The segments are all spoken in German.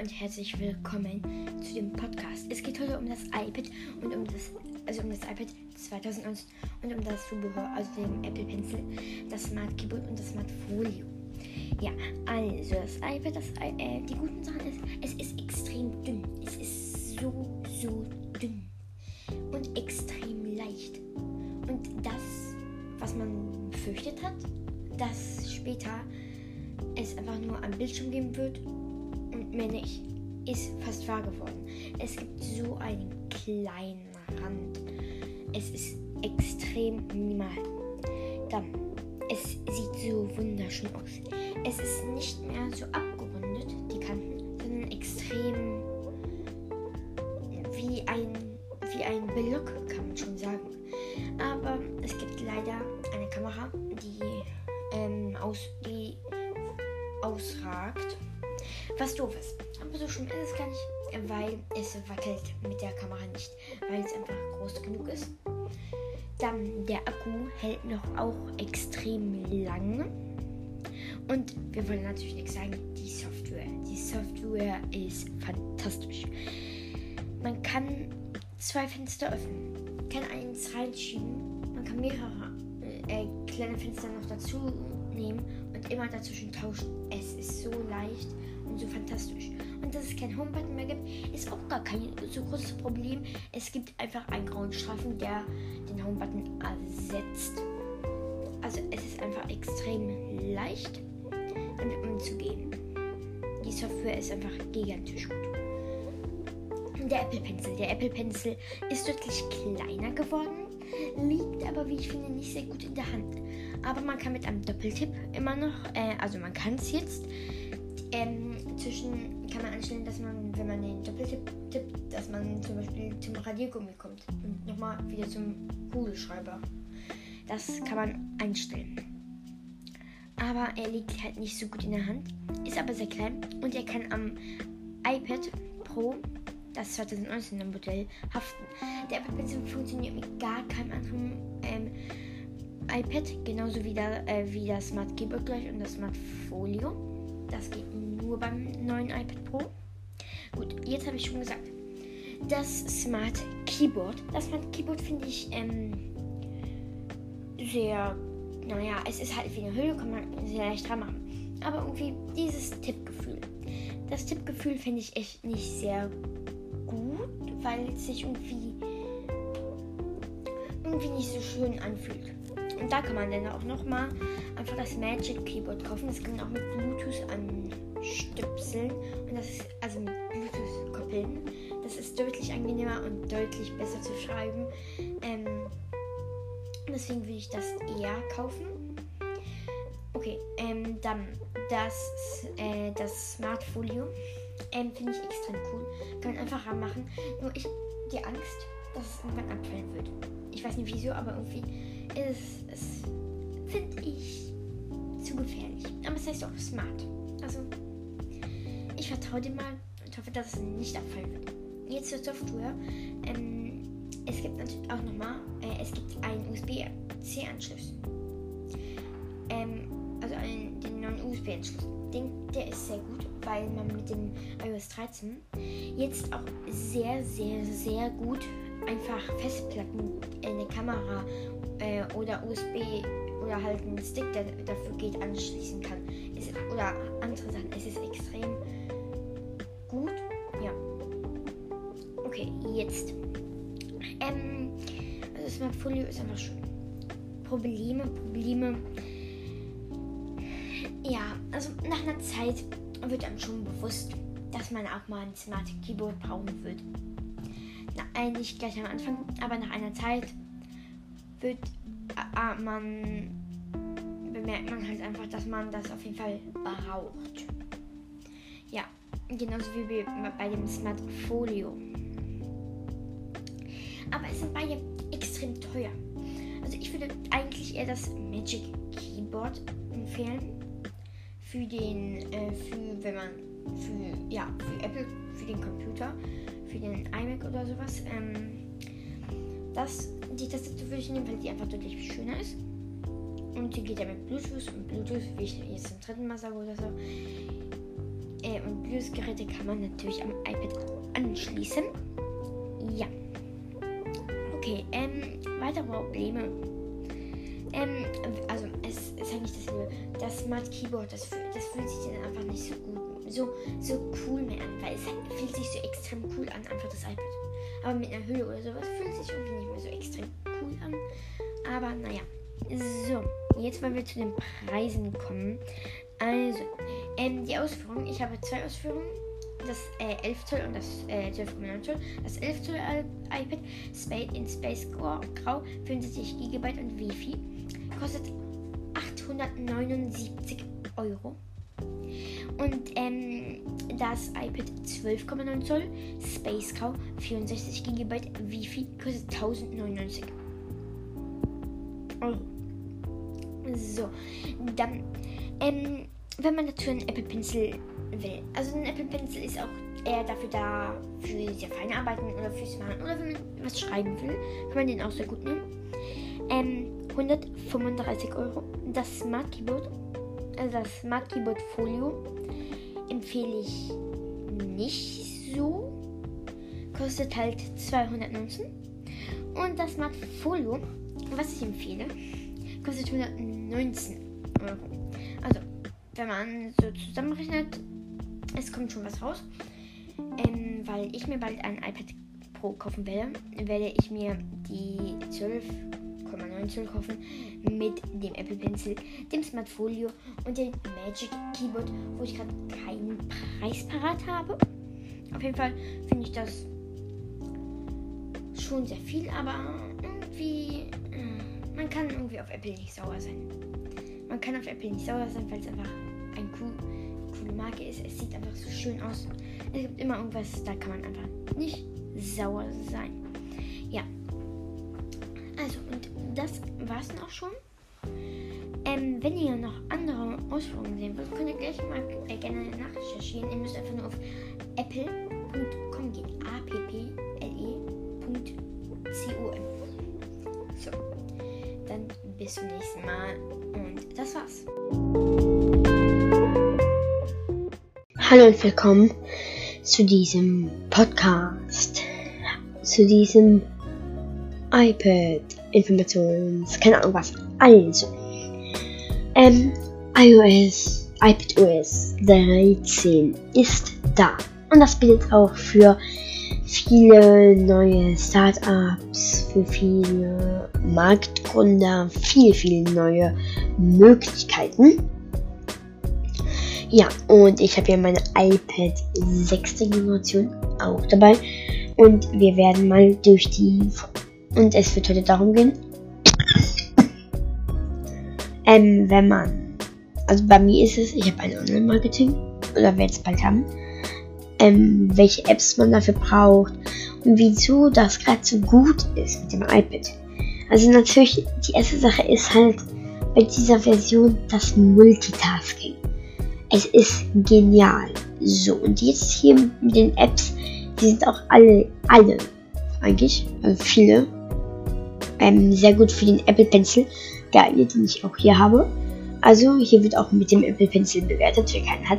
und herzlich willkommen zu dem Podcast. Es geht heute um das iPad und um das, also um das iPad 2019 und um das Zubehör, also den Apple Pencil, das Smart Keyboard und das Smart Folio. Ja, also das iPad, das, äh, die guten Sachen ist, es ist extrem dünn. Es ist so, so dünn und extrem leicht. Und das, was man befürchtet hat, dass später es einfach nur am Bildschirm geben wird nicht, ist fast wahr geworden. Es gibt so einen kleinen Rand. Es ist extrem minimal. Dann, es sieht so wunderschön aus. Es ist nicht mehr so abgerundet, genug ist. Dann der Akku hält noch auch extrem lange. Und wir wollen natürlich nichts sagen, die Software. Die Software ist fantastisch. Man kann zwei Fenster öffnen, kann eins reinschieben, man kann mehrere äh, kleine Fenster noch dazu nehmen und immer dazwischen tauschen. Es ist so leicht und so fantastisch. Und dass es kein Homebutton mehr gibt, ist auch gar kein so großes Problem. Es gibt einfach einen grauen Streifen, der den Homebutton ersetzt. Also es ist einfach extrem leicht, damit umzugehen. Die Software ist einfach gigantisch gut. Der Apple Pencil. Der Apple Pencil ist deutlich kleiner geworden, liegt aber, wie ich finde, nicht sehr gut in der Hand. Aber man kann mit einem Doppeltipp immer noch, äh, also man kann es jetzt, ähm, zwischen kann man einstellen, dass man, wenn man den Doppeltipp tippt, dass man zum Beispiel zum Radiergummi kommt und nochmal wieder zum Kugelschreiber. Das kann man einstellen. Aber er liegt halt nicht so gut in der Hand, ist aber sehr klein und er kann am iPad Pro das 2019er Modell haften. Der Apple Pencil funktioniert mit gar keinem anderen ähm, iPad, genauso wie, der, äh, wie das Smart Keyboard gleich und das Smart Folio. Das geht nur beim neuen iPad Pro. Gut, jetzt habe ich schon gesagt. Das Smart Keyboard. Das Smart Keyboard finde ich ähm, sehr, naja, es ist halt wie eine Hülle, kann man sehr leicht dran machen. Aber irgendwie dieses Tippgefühl. Das Tippgefühl finde ich echt nicht sehr gut, weil es sich irgendwie irgendwie nicht so schön anfühlt. Und da kann man dann auch nochmal einfach das Magic Keyboard kaufen. Das kann man auch mit Bluetooth anstöpseln. Und das ist also mit Bluetooth koppeln. Das ist deutlich angenehmer und deutlich besser zu schreiben. Ähm, deswegen würde ich das eher kaufen. Okay, ähm, dann das, äh, das Smart Folio. Ähm, Finde ich extrem cool. Kann man einfach ranmachen. Nur ich die Angst, dass es irgendwann abfallen wird. Ich weiß nicht wieso, aber irgendwie ist es, finde ich, zu gefährlich. Aber es heißt auch smart. Also, ich vertraue dem mal und hoffe, dass es nicht abfallen wird. Jetzt zur Software. Ähm, es gibt natürlich auch nochmal, äh, es gibt einen USB-C-Anschluss. Ähm, also einen, den neuen USB-Anschluss. Der ist sehr gut, weil man mit dem iOS 13 jetzt auch sehr, sehr, sehr gut einfach Festplatten, eine Kamera äh, oder USB oder halt einen Stick, der dafür geht, anschließen kann. Es, oder andere Sachen. Es ist extrem gut. Ja. Okay, jetzt. Ähm, also Smart Folio ist einfach schön. Probleme, Probleme. Ja, also nach einer Zeit wird einem schon bewusst, dass man auch mal ein Smart Keyboard brauchen wird. Na, eigentlich gleich am Anfang, aber nach einer Zeit wird äh, man bemerkt man halt einfach, dass man das auf jeden Fall braucht. Ja, genauso wie bei dem Smart Folio. Aber es sind beide extrem teuer. Also ich würde eigentlich eher das Magic Keyboard empfehlen für den, äh, für wenn man für ja für Apple, für den Computer, für den iMac oder sowas. Ähm, das, die Tastatur würde ich nehmen, weil die einfach deutlich schöner ist. Und die geht ja mit Bluetooth und Bluetooth, wie ich jetzt zum dritten Mal sage oder so, äh, und Blues-Geräte kann man natürlich am iPad anschließen. Ja. Okay, ähm, weitere Probleme. Ähm, also es ist halt nicht dasselbe. Das Smart Keyboard, das, das fühlt sich dann einfach nicht so gut, so, so cool mehr an, weil es fühlt sich so extrem cool an, einfach das iPad. Aber mit einer Hülle oder sowas fühlt sich irgendwie nicht mehr so extrem cool an. Aber naja. So, jetzt wollen wir zu den Preisen kommen. Also, ähm, die Ausführung. Ich habe zwei Ausführungen. Das äh, 11 Zoll und das äh, 12,9 Zoll. Das 11 Zoll iPad Spade in Space Grau, 65 GB und Wi-Fi kostet 879 Euro. Und ähm, das iPad 12,9 Zoll Space Grau 64 GB Wi-Fi kostet 1099 Euro. So, dann, ähm, wenn man dazu einen Apple Pencil will. Also ein Apple Pencil ist auch eher dafür da, für sehr feine Arbeiten oder fürs Malen oder wenn man was schreiben will, kann man den auch sehr gut nehmen. Ähm, 135 Euro. Das Smart Keyboard, also das Smart Keyboard Folio, empfehle ich nicht so. Kostet halt 219. Und das Smart Folio, was ich empfehle, kostet 119 Euro. Also, wenn man so zusammenrechnet, es kommt schon was raus. Ähm, weil ich mir bald ein iPad Pro kaufen werde, werde ich mir die 12,9 Zoll kaufen mit dem Apple Pencil, dem Smart Folio und dem Magic Keyboard, wo ich gerade keinen Preis parat habe. Auf jeden Fall finde ich das schon sehr viel, aber irgendwie äh, man kann irgendwie auf Apple nicht sauer sein. Man kann auf Apple nicht sauer sein, weil es einfach ein cool, coole Marke ist. Es sieht einfach so schön aus. Es gibt immer irgendwas, da kann man einfach nicht sauer sein. Also, und das war es dann auch schon. Ähm, wenn ihr noch andere Ausführungen sehen wollt, könnt ihr gleich mal äh, gerne nachrecherchieren. Ihr müsst einfach nur auf apple.com gehen. A-P-P-L-E.com. So, dann bis zum nächsten Mal und das war's. Hallo und willkommen zu diesem Podcast, zu diesem iPad Informations, keine Ahnung was. Also, ähm, iOS, iPadOS 13 ist da und das bietet auch für viele neue Startups, für viele Marktgründer viel, viel neue Möglichkeiten. Ja, und ich habe hier meine iPad 6. Generation auch dabei. Und wir werden mal durch die. Und es wird heute darum gehen. ähm, wenn man. Also bei mir ist es, ich habe ein Online-Marketing. Oder werde es bald haben. Ähm, welche Apps man dafür braucht. Und wieso das gerade so gut ist mit dem iPad. Also natürlich, die erste Sache ist halt bei dieser Version das Multitasking. Es ist genial. So, und jetzt hier mit den Apps, die sind auch alle, alle eigentlich, also viele, ähm, sehr gut für den Apple Pencil geeignet, den ich auch hier habe. Also hier wird auch mit dem Apple Pencil bewertet, wer keinen hat.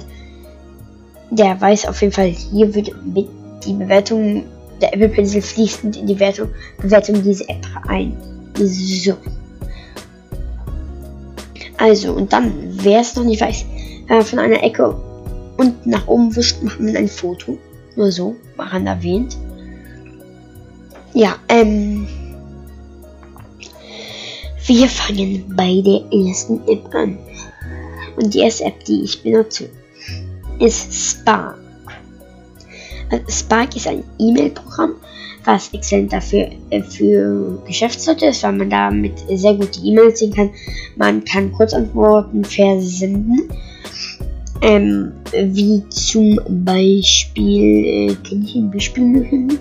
Der weiß auf jeden Fall, hier wird mit die Bewertung der Apple Pencil fließend in die Wertung, Bewertung dieser App ein. So. Also, und dann, wer es noch nicht weiß, äh, von einer Ecke und nach oben wischt, macht man ein Foto. Nur so, machen erwähnt. Ja, ähm. Wir fangen bei der ersten App an. Und die erste App, die ich benutze, ist Spark. Also Spark ist ein E-Mail-Programm, was exzellent dafür äh, für Geschäftsleute ist, weil man damit sehr gut die E-Mails sehen kann. Man kann Kurzantworten versenden ähm, wie zum Beispiel, äh, kann ich ein Beispiel machen?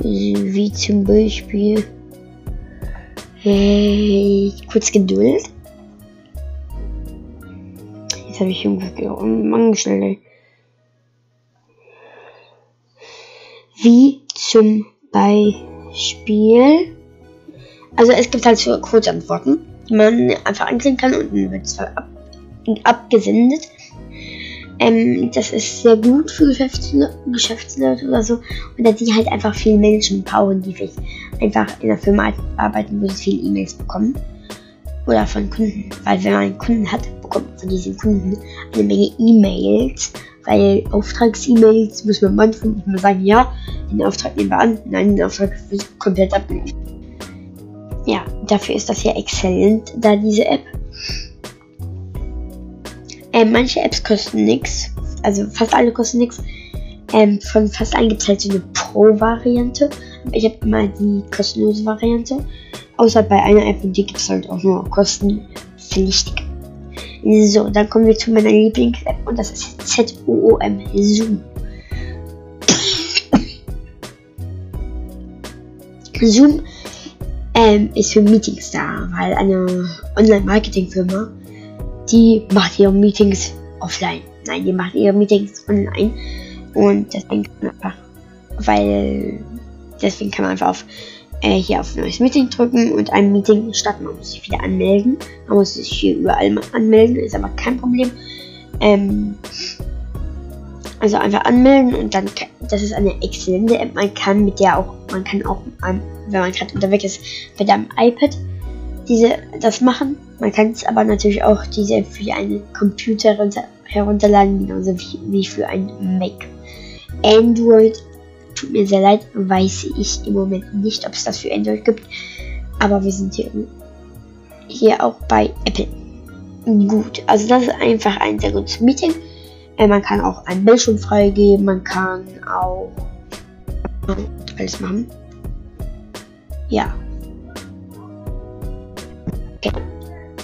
Wie zum Beispiel, äh, kurz Geduld. Jetzt habe ich irgendwo angestellt. Wie zum Beispiel, also es gibt halt so Kurzantworten, die man einfach anklicken kann und dann wird es ab abgesendet. Ähm, das ist sehr gut für Geschäftsleute, Geschäftsleute oder so. Oder die halt einfach viel Menschen brauchen, die vielleicht einfach in der Firma arbeiten, wo sie viele E-Mails bekommen. Oder von Kunden. Weil wenn man einen Kunden hat, bekommt man von diesen Kunden eine Menge E-Mails. Weil Auftrags-E-Mails muss man manchmal muss man sagen, ja, den Auftrag nehmen wir an. Nein, den Auftrag wird komplett abgelehnt. Ja, dafür ist das hier exzellent, da diese App. Ähm, manche Apps kosten nichts. Also fast alle kosten nichts. Ähm, von fast allen gibt es halt so eine Pro-Variante. Ich habe immer die kostenlose Variante. Außer bei einer App und die gibt es halt auch nur kostenpflichtig. So, dann kommen wir zu meiner Lieblings-App und das ist Z-O-O-M, Zoom. Zoom ähm, ist für Meetings da, weil eine Online-Marketing-Firma, die macht ihre Meetings offline. Nein, die macht ihre Meetings online. Und deswegen kann man einfach, weil deswegen kann man einfach auf äh, hier auf neues Meeting drücken und ein Meeting starten. Man muss sich wieder anmelden. Man muss sich hier überall mal anmelden, ist aber kein Problem. Ähm, also einfach anmelden und dann, das ist eine exzellente App. Man kann mit der auch, man kann auch, wenn man gerade unterwegs ist, mit einem iPad diese, das machen. Man kann es aber natürlich auch diese für einen Computer runter, herunterladen, genauso wie, wie für ein Mac. Android, tut mir sehr leid, weiß ich im Moment nicht, ob es das für Android gibt. Aber wir sind hier, hier auch bei Apple. Gut, also das ist einfach ein sehr gutes Meeting. Äh, man kann auch einen Bildschirm freigeben, man kann auch alles machen. Ja. Okay.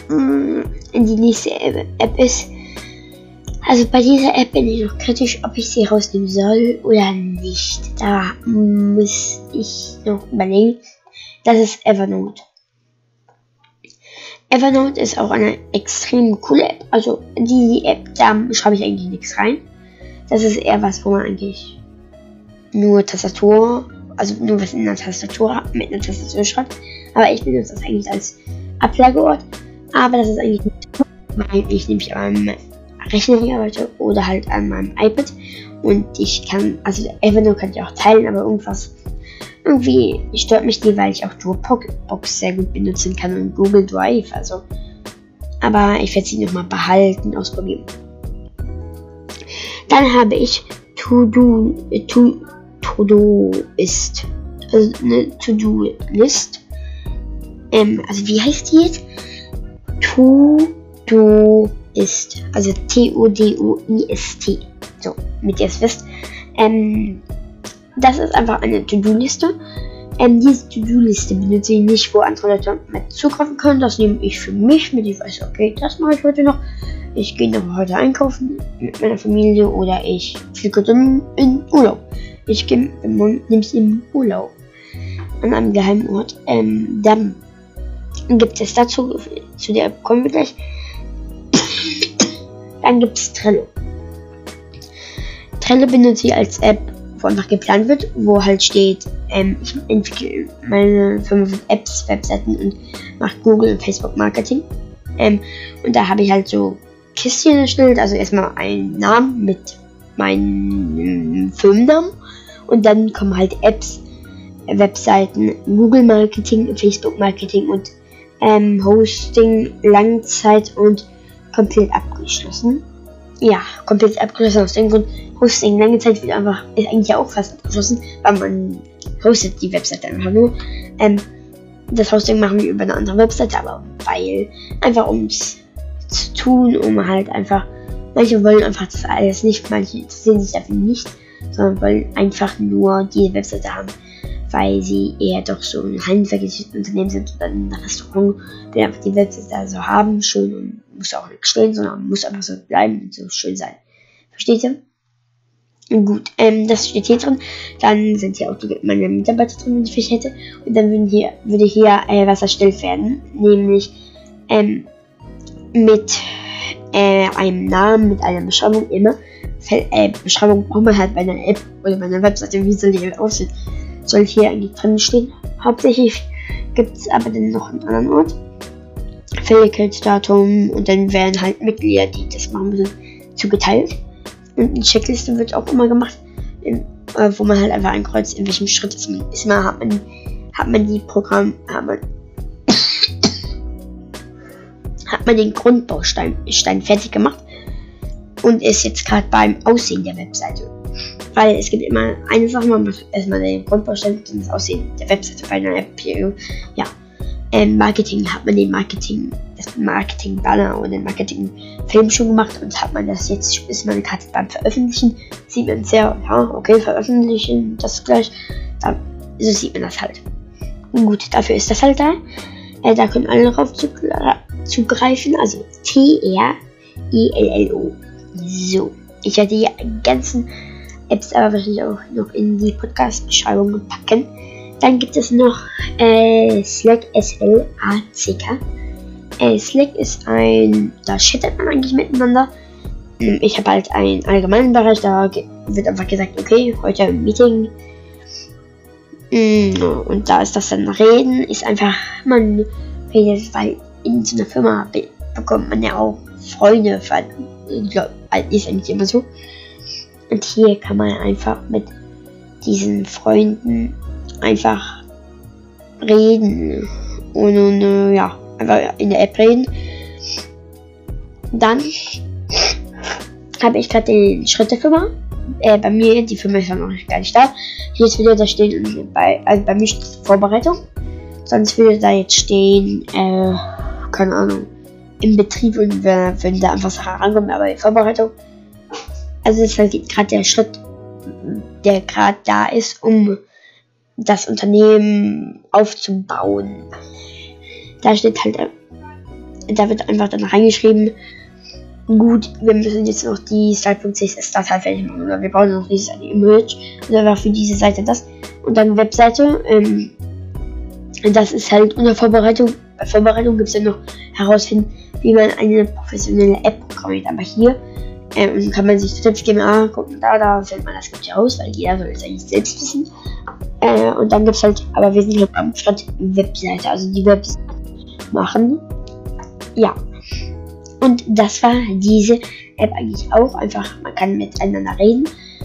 Mm, die nächste App ist. Also bei dieser App bin ich noch kritisch, ob ich sie rausnehmen soll oder nicht. Da muss ich noch überlegen. Das ist Evernote. Evernote ist auch eine extrem coole App. Also die App, da schreibe ich eigentlich nichts rein. Das ist eher was, wo man eigentlich nur Tastatur, also nur was in der Tastatur mit einer Tastatur schreibt. Aber ich benutze das eigentlich als Ablageort. Aber das ist eigentlich nicht, weil ich nämlich an meinem Rechner hier arbeite oder halt an meinem iPad. Und ich kann, also Evernote kann ich auch teilen, aber irgendwas irgendwie stört mich die, weil ich auch Dropbox sehr gut benutzen kann und Google Drive. Also, aber ich werde sie nochmal behalten, ausprobieren. Dann habe ich To-Do, to, To-Do ist, also eine To-Do-List. Ähm, also wie heißt die jetzt? To-Do ist, also T-O-D-O-I-S-T. So, mit ihr es wisst. Ähm, das ist einfach eine To-Do-Liste. Ähm, diese To-Do-Liste benutze ich nicht, wo andere Leute mit zugreifen können. Das nehme ich für mich mit. Ich weiß, okay, das mache ich heute noch. Ich gehe noch heute einkaufen mit meiner Familie oder ich fliege in Urlaub. Ich gehe, nehme es im Urlaub an einem geheimen Ort. Ähm, dann gibt es dazu, zu der kommen wir gleich. Dann gibt es Trello. Trello benutze ich als App wo einfach geplant wird, wo halt steht, ähm, ich entwickle meine für Apps, Webseiten und mache Google und Facebook Marketing. Ähm, und da habe ich halt so Kistchen erstellt, also erstmal einen Namen mit meinem Firmennamen und dann kommen halt Apps, Webseiten, Google Marketing, Facebook Marketing und ähm, Hosting, Langzeit und komplett abgeschlossen. Ja, komplett abgeschlossen aus dem Grund, Hosting lange Zeit wird einfach, ist eigentlich auch fast abgeschlossen, weil man hostet die Webseite einfach nur. Ähm, das Hosting machen wir über eine andere Webseite, aber weil, einfach um es zu tun, um halt einfach, manche wollen einfach das alles nicht, manche interessieren sich dafür nicht, sondern wollen einfach nur die Webseite haben, weil sie eher doch so ein handwerkliches Unternehmen sind oder ein Restaurant, will einfach die Webseite also haben, schön und muss auch nicht stehen, sondern muss einfach so bleiben und so schön sein. Versteht ihr? Gut, ähm, das steht hier drin. Dann sind hier auch die, meine Mitarbeiter drin, wenn ich hätte. Und dann würden hier, würde hier äh, was erstellt werden. Nämlich ähm, mit äh, einem Namen, mit einer Beschreibung immer. Äh, Beschreibung braucht man halt bei einer App oder bei einer Webseite. Wie soll die aussehen? Soll hier eigentlich drin stehen. Hauptsächlich gibt es aber dann noch einen anderen Ort. Fähigkeitsdatum und dann werden halt Mitglieder, die das machen müssen, zugeteilt. Und eine Checkliste wird auch immer gemacht, in, äh, wo man halt einfach ankreuzt, in welchem Schritt ist man. Ist man hat man, hat man die Programm, hat man, hat man den Grundbaustein Stein fertig gemacht und ist jetzt gerade beim Aussehen der Webseite. Weil es gibt immer eine Sache, man muss erstmal den Grundbaustein und das Aussehen der Webseite bei einer App. Ja, ähm, Marketing hat man den Marketing, das Marketing-Banner und den Marketing-Film schon gemacht und hat man das jetzt, ist man gerade beim Veröffentlichen, sieht man sehr, ja, okay, veröffentlichen, das gleich, dann, so sieht man das halt. Gut, dafür ist das halt da. Äh, da können alle drauf zugreifen, also T-R-I-L-L-O. So, ich werde die ganzen Apps aber wahrscheinlich auch noch in die Podcast-Beschreibung packen. Dann gibt es noch äh, Slack S-L-A-C-K. Äh, Slack ist ein, da chattet man eigentlich miteinander. Hm, ich habe halt einen allgemeinen Bereich, da wird einfach gesagt, okay, heute ein Meeting. Hm, und da ist das dann Reden, ist einfach, man redet, weil in so einer Firma bekommt man ja auch Freunde, ich glaube, ist eigentlich immer so. Und hier kann man einfach mit diesen Freunden einfach reden und, und äh, ja, einfach in der App reden. Dann habe ich gerade den Schritt der Firma. Äh, bei mir, die Firma ist ja noch gar nicht da. Jetzt würde da stehen, bei, also bei mir steht Vorbereitung. Sonst würde da jetzt stehen, äh, keine Ahnung, im Betrieb und wenn, wenn da einfach Sachen rankommen, aber in Vorbereitung. Also es ist halt gerade der Schritt, der gerade da ist, um das Unternehmen aufzubauen. Da steht halt, da wird einfach dann reingeschrieben, gut, wir müssen jetzt noch die Style.css-Datei fertig machen oder wir brauchen noch dieses Image oder für diese Seite das und dann Webseite. Ähm, das ist halt unter Vorbereitung. Bei Vorbereitung gibt es ja noch herausfinden, wie man eine professionelle App programmiert. Aber hier ähm, kann man sich Tipps geben, ah, guck mal da, da findet man das gut raus, weil jeder soll es eigentlich selbst wissen. Äh, und dann gibt es halt, aber wir sind halt am Schritt Webseite, also die Webseite machen. Ja. Und das war diese App eigentlich auch. Einfach, man kann miteinander reden,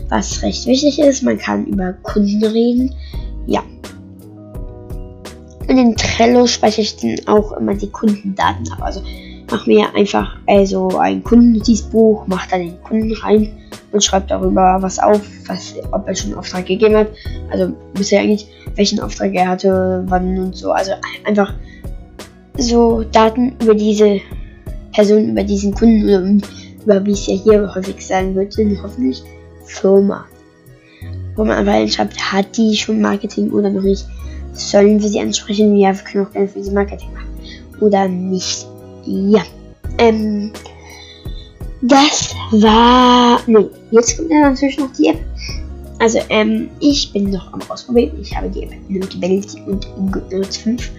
was recht wichtig ist. Man kann über Kunden reden. Ja. Und in Trello speichere ich dann auch immer die Kundendaten ab. Also mache mir einfach also ein Kundennotizbuch, mache da den Kunden rein und schreibt darüber was auf, was, ob er schon einen Auftrag gegeben hat. Also bisher eigentlich, welchen Auftrag er hatte, wann und so. Also einfach so Daten über diese Person, über diesen Kunden oder über wie es ja hier häufig sein wird, sind hoffentlich Firma. Wo man einfach schreibt, hat die schon Marketing oder noch nicht? Sollen wir sie ansprechen? Ja, wir können auch gerne für sie Marketing machen. Oder nicht. Ja. Ähm, das war. Ne, jetzt kommt ja natürlich noch die App. Also, ähm, ich bin noch am Ausprobieren. Ich habe die App Notability und GoodNotes 5.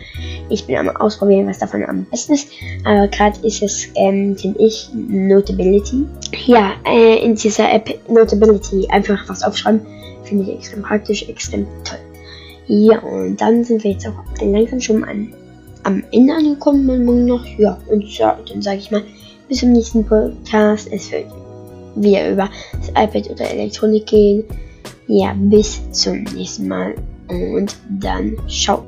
Ich bin am Ausprobieren, was davon am besten ist. Aber gerade ist es, ähm, finde ich, Notability. Ja, äh, in dieser App Notability einfach was aufschreiben. Finde ich extrem praktisch, extrem toll. Ja, und dann sind wir jetzt auch langsam schon an am Ende angekommen, mein Morgen noch. Ja, und ja, dann sage ich mal, bis zum nächsten Podcast. Es wird wieder über das iPad oder Elektronik gehen. Ja, bis zum nächsten Mal und dann ciao.